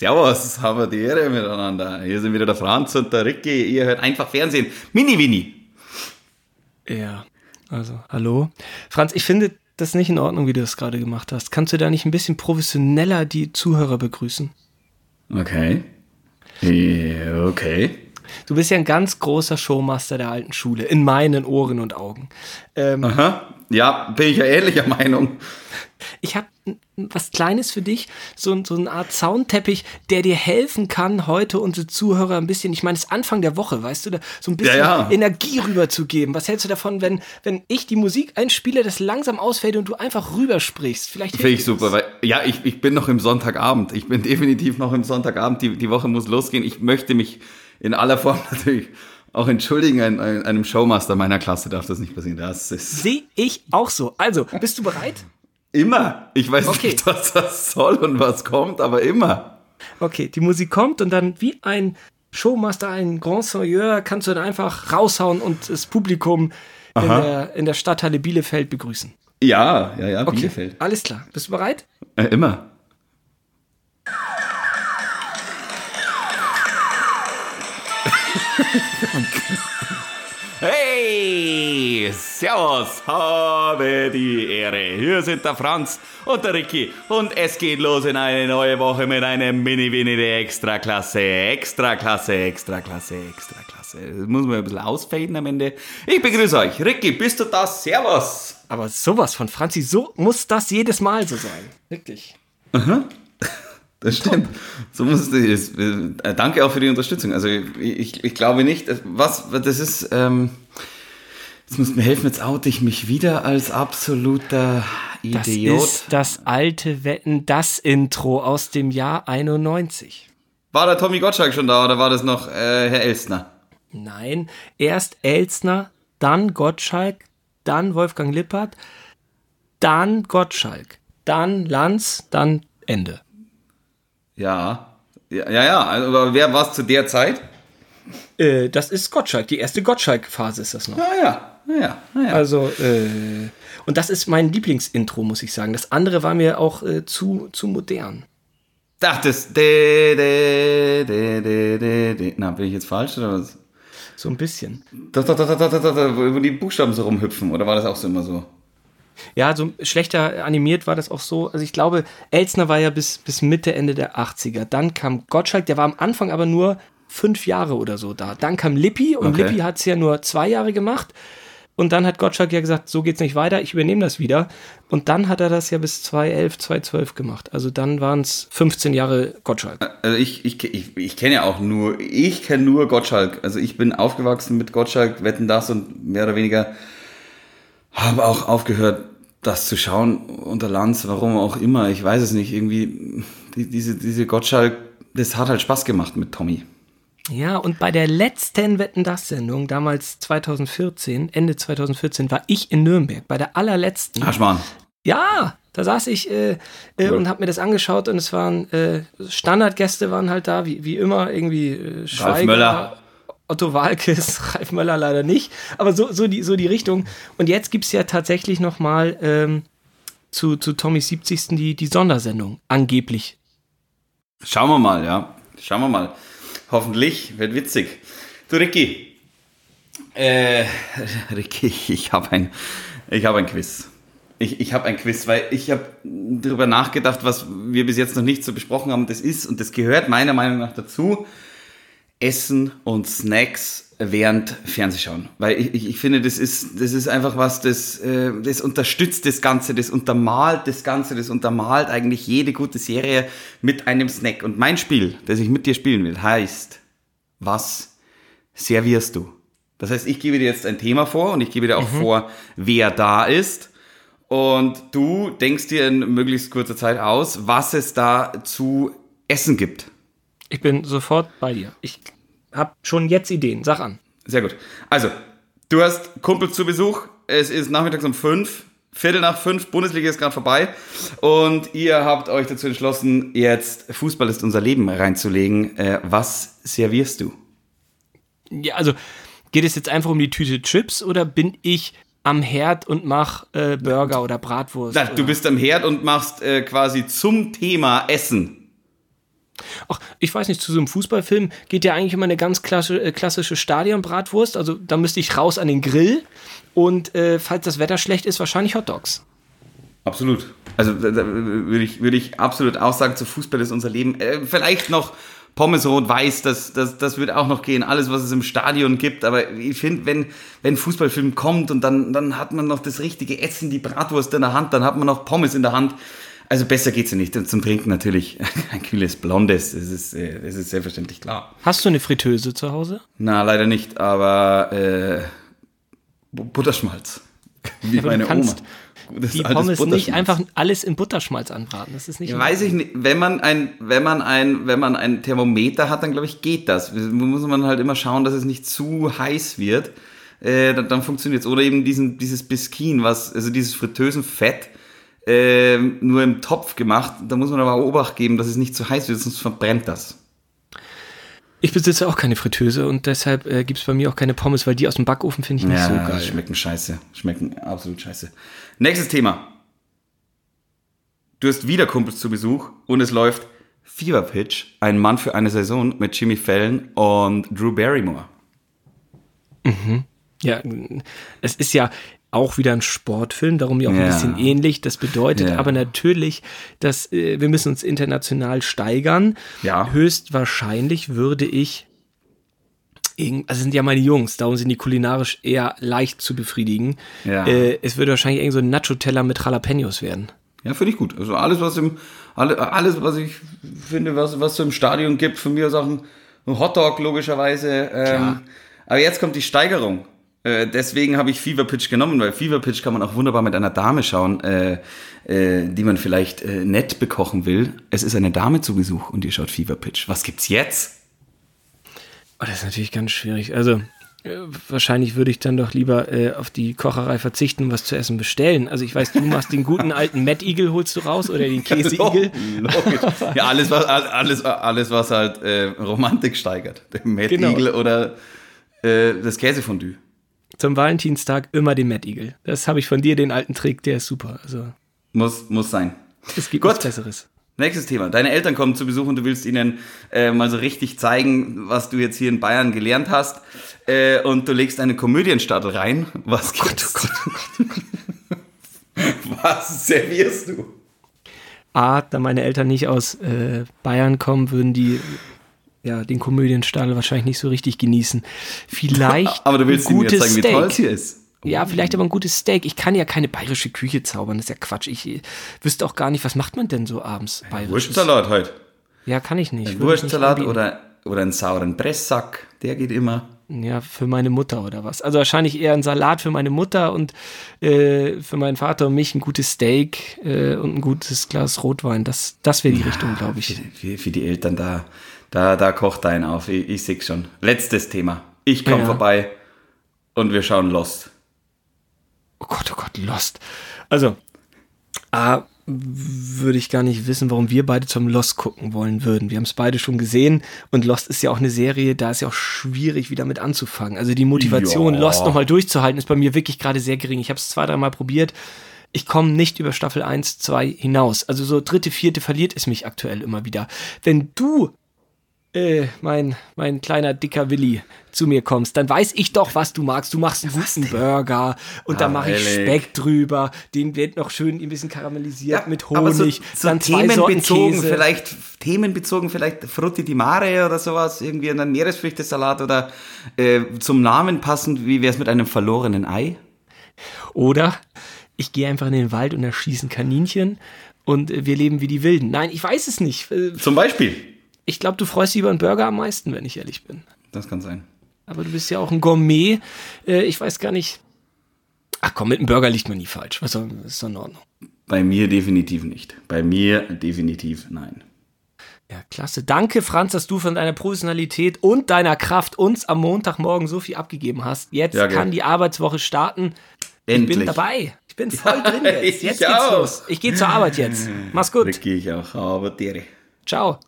Servus, haben wir die Ehre miteinander. Hier sind wieder der Franz und der Ricky. Ihr hört einfach Fernsehen. Mini-Winnie. Ja, also, hallo. Franz, ich finde das nicht in Ordnung, wie du das gerade gemacht hast. Kannst du da nicht ein bisschen professioneller die Zuhörer begrüßen? Okay. Okay. Du bist ja ein ganz großer Showmaster der alten Schule, in meinen Ohren und Augen. Ähm, Aha, ja, bin ich ja ähnlicher Meinung. Ich habe was Kleines für dich, so, so eine Art Soundteppich, der dir helfen kann, heute unsere Zuhörer ein bisschen, ich meine, es ist Anfang der Woche, weißt du, da so ein bisschen ja, ja. Energie rüberzugeben. Was hältst du davon, wenn, wenn ich die Musik einspiele, das langsam ausfällt und du einfach rübersprichst? Vielleicht Finde ich super, weil, ja, ich, ich bin noch im Sonntagabend. Ich bin definitiv noch im Sonntagabend. Die, die Woche muss losgehen. Ich möchte mich in aller Form natürlich auch entschuldigen, ein, ein, einem Showmaster meiner Klasse darf das nicht passieren. Das ist. Sehe ich auch so. Also, bist du bereit? Immer. Ich weiß okay. nicht, was das soll und was kommt, aber immer. Okay, die Musik kommt und dann wie ein Showmaster, ein Grand Seigneur, kannst du dann einfach raushauen und das Publikum in der, in der Stadthalle Bielefeld begrüßen. Ja, ja, ja, okay. Bielefeld. Alles klar. Bist du bereit? Äh, immer. Hey, Servus, habe die Ehre. Hier sind der Franz und der Ricky und es geht los in eine neue Woche mit einem Mini-Winnie der Extraklasse, Extraklasse, Extraklasse, Extraklasse. Das muss man ein bisschen ausfaden am Ende. Ich begrüße euch. Ricky, bist du da? Servus. Aber sowas von Franzi, so muss das jedes Mal so sein. Wirklich. Aha. Das stimmt. So muss es. Äh, danke auch für die Unterstützung. Also ich, ich glaube nicht, was das ist. Ähm, jetzt muss mir helfen. Jetzt oute ich mich wieder als absoluter Idiot. Das ist das alte Wetten, das Intro aus dem Jahr 91. War der Tommy Gottschalk schon da oder war das noch äh, Herr Elstner? Nein, erst Elstner, dann Gottschalk, dann Wolfgang Lippert, dann Gottschalk, dann Lanz, dann Ende. Ja. Ja, ja, ja. Also, aber wer war es zu der Zeit? Äh, das ist Gottschalk. Die erste Gottschalk-Phase ist das noch. Ah ja, ja, ja. Also, äh, und das ist mein Lieblingsintro, muss ich sagen. Das andere war mir auch äh, zu, zu modern. Ach, das. De, de, de, de, de, de. Na, bin ich jetzt falsch oder was? So ein bisschen. Da, da, da, da, da, da, da, wo die Buchstaben so rumhüpfen, oder war das auch so immer so? Ja, so schlechter animiert war das auch so. Also ich glaube, Elsner war ja bis, bis Mitte, Ende der 80er. Dann kam Gottschalk, der war am Anfang aber nur fünf Jahre oder so da. Dann kam Lippi und okay. Lippi hat es ja nur zwei Jahre gemacht. Und dann hat Gottschalk ja gesagt, so geht's nicht weiter, ich übernehme das wieder. Und dann hat er das ja bis 2011, 2012 gemacht. Also dann waren es 15 Jahre Gottschalk. Also ich, ich, ich, ich kenne ja auch nur, ich kenne nur Gottschalk. Also ich bin aufgewachsen mit Gottschalk, wetten das und mehr oder weniger habe auch aufgehört, das zu schauen unter Lanz, warum auch immer, ich weiß es nicht, irgendwie, die, diese, diese Gottschalk, das hat halt Spaß gemacht mit Tommy. Ja, und bei der letzten Wetten das Sendung, damals 2014, Ende 2014, war ich in Nürnberg, bei der allerletzten. Aschmann. Ja, da saß ich äh, äh, cool. und habe mir das angeschaut und es waren äh, Standardgäste waren halt da, wie, wie immer, irgendwie äh, Schweiger. Otto Walkes, Ralf Möller leider nicht, aber so, so, die, so die Richtung. Und jetzt gibt es ja tatsächlich nochmal ähm, zu, zu Tommys 70. die, die Sondersendung, angeblich. Schauen wir mal, ja. Schauen wir mal. Hoffentlich, wird witzig. Du, Ricky. Äh, Ricky, ich habe ein, hab ein Quiz. Ich, ich habe ein Quiz, weil ich habe darüber nachgedacht, was wir bis jetzt noch nicht so besprochen haben. Das ist, und das gehört meiner Meinung nach dazu, Essen und Snacks während Fernsehschauen. Weil ich, ich finde, das ist, das ist einfach was, das, äh, das unterstützt das Ganze, das untermalt das Ganze, das untermalt eigentlich jede gute Serie mit einem Snack. Und mein Spiel, das ich mit dir spielen will, heißt, was servierst du? Das heißt, ich gebe dir jetzt ein Thema vor und ich gebe dir auch mhm. vor, wer da ist. Und du denkst dir in möglichst kurzer Zeit aus, was es da zu essen gibt. Ich bin sofort bei dir. Ich habe schon jetzt Ideen. Sag an. Sehr gut. Also, du hast Kumpel zu Besuch. Es ist nachmittags um fünf. Viertel nach fünf, Bundesliga ist gerade vorbei. Und ihr habt euch dazu entschlossen, jetzt Fußball ist unser Leben reinzulegen. Äh, was servierst du? Ja, also geht es jetzt einfach um die Tüte Chips oder bin ich am Herd und mach äh, Burger oder Bratwurst? Na, du bist am Herd und machst äh, quasi zum Thema Essen Ach, ich weiß nicht, zu so einem Fußballfilm geht ja eigentlich immer eine ganz klassische, äh, klassische Stadionbratwurst. Also da müsste ich raus an den Grill und äh, falls das Wetter schlecht ist, wahrscheinlich Hotdogs. Absolut. Also da, da würde ich, würde ich absolut auch sagen, zu Fußball ist unser Leben. Äh, vielleicht noch Pommes rot-weiß, das, das, das wird auch noch gehen. Alles, was es im Stadion gibt. Aber ich finde, wenn, wenn Fußballfilm kommt und dann, dann hat man noch das richtige Essen, die Bratwurst in der Hand, dann hat man noch Pommes in der Hand. Also besser geht's ja nicht. Und zum Trinken natürlich ein kühles Blondes. Das ist, äh, das ist selbstverständlich klar. Hast du eine Fritteuse zu Hause? Na, leider nicht, aber äh, Butterschmalz. Wie Aber meine kannst Oma. Gutes Die Pommes nicht einfach alles in Butterschmalz anbraten. Das ist nicht. Weiß ich nicht. Wenn man ein, wenn man ein, wenn man ein Thermometer hat, dann glaube ich geht das. Muss man halt immer schauen, dass es nicht zu heiß wird. Äh, dann, dann funktioniert es. Oder eben diesen, dieses Biskin, was, also dieses Fritteusenfett, äh, nur im Topf gemacht. Da muss man aber auch Obacht geben, dass es nicht zu heiß wird, sonst verbrennt das. Ich besitze auch keine Fritteuse und deshalb äh, gibt es bei mir auch keine Pommes, weil die aus dem Backofen finde ich nicht so geil. schmecken scheiße. Schmecken absolut scheiße. Nächstes Thema. Du hast wieder Kumpels zu Besuch und es läuft Fever Pitch, ein Mann für eine Saison mit Jimmy Fallon und Drew Barrymore. Ja, es ist ja auch wieder ein Sportfilm, darum ja auch ein bisschen ähnlich. Das bedeutet aber natürlich, dass äh, wir müssen uns international steigern. Ja. Höchstwahrscheinlich würde ich also es sind ja meine Jungs, darum sind die kulinarisch eher leicht zu befriedigen. Ja. Äh, es würde wahrscheinlich irgend so ein Nacho-Teller mit Jalapenos werden. Ja, finde ich gut. Also alles, was im, alle, alles, was ich finde, was, was so im Stadion gibt, von mir auch ein, Hotdog, logischerweise. Ähm, aber jetzt kommt die Steigerung. Äh, deswegen habe ich Fever Pitch genommen, weil Fever Pitch kann man auch wunderbar mit einer Dame schauen, äh, äh, die man vielleicht äh, nett bekochen will. Es ist eine Dame zu Besuch und ihr schaut Fever Pitch. Was gibt's jetzt? Oh, das ist natürlich ganz schwierig. Also äh, wahrscheinlich würde ich dann doch lieber äh, auf die Kocherei verzichten und was zu essen bestellen. Also ich weiß, du machst den guten alten Matt Eagle holst du raus oder den Käseigel. Logisch. Ja, alles, was, alles, alles, was halt äh, Romantik steigert. Der Mad Genau. Eagle oder äh, das Käsefondue. Zum Valentinstag immer den Matt Eagle. Das habe ich von dir, den alten Trick, der ist super. Also Muss, muss sein. es gibt Gut. nichts Besseres. Nächstes Thema. Deine Eltern kommen zu Besuch und du willst ihnen äh, mal so richtig zeigen, was du jetzt hier in Bayern gelernt hast. Äh, und du legst eine Komödienstadel rein. Was gibt's? was servierst du? A, da meine Eltern nicht aus äh, Bayern kommen, würden die ja, den Komödienstadel wahrscheinlich nicht so richtig genießen. Vielleicht Aber du willst ein gutes zeigen, wie Steak. toll es hier ist. Ja, vielleicht aber ein gutes Steak. Ich kann ja keine bayerische Küche zaubern, das ist ja Quatsch. Ich äh, wüsste auch gar nicht, was macht man denn so abends bayerisch? Wurstsalat heute. Ja, kann ich nicht. Ein Wurstsalat oder, oder einen sauren Presssack. Der geht immer. Ja, für meine Mutter oder was. Also wahrscheinlich eher ein Salat für meine Mutter und äh, für meinen Vater und mich ein gutes Steak äh, und ein gutes Glas Rotwein. Das, das wäre die Richtung, glaube ich. Für, für die Eltern da, da, da kocht ein auf. Ich, ich sehe schon. Letztes Thema. Ich komme Ja. vorbei und wir schauen Lost. Oh Gott, oh Gott, Lost. Also, A, würde ich gar nicht wissen, warum wir beide zum Lost gucken wollen würden. Wir haben es beide schon gesehen und Lost ist ja auch eine Serie, da ist ja auch schwierig, wieder mit anzufangen. Also die Motivation, Ja. Lost nochmal durchzuhalten, ist bei mir wirklich gerade sehr gering. Ich habe es zwei, dreimal probiert. Ich komme nicht über Staffel 1, 2 hinaus. Also so dritte, vierte verliert es mich aktuell immer wieder. Wenn du äh, mein, mein kleiner dicker Willi zu mir kommst, dann weiß ich doch, was du magst. Du machst einen guten Burger und dann Ah, mache ich. Speck drüber. Den wird noch schön ein bisschen karamellisiert mit aber so, Honig. so dann themenbezogen, vielleicht themenbezogen, vielleicht Frutti di Mare oder sowas, irgendwie einen Meeresfrüchtesalat oder äh, zum Namen passend, wie wäre es mit einem verlorenen Ei? Oder ich gehe einfach in den Wald und da schießen Kaninchen und wir leben wie die Wilden. Nein, ich weiß es nicht. Zum Beispiel. Ich glaube, du freust dich über einen Burger am meisten, wenn ich ehrlich bin. Das kann sein. Aber du bist ja auch ein Gourmet. Äh, Ich weiß gar nicht. Ach komm, mit einem Burger liegt man nie falsch. Soll, ist doch in Ordnung. Bei mir definitiv nicht. Bei mir definitiv nein. Ja, klasse. Danke, Franz, dass du von deiner Professionalität und deiner Kraft uns am Montagmorgen so viel abgegeben hast. Jetzt Ja, kann die Arbeitswoche starten. Endlich. Ich bin dabei. Ich bin voll drin jetzt. Jetzt geht's auch. los. Ich gehe zur Arbeit jetzt. Mach's gut. Da gehe ich auch, aber. Ciao.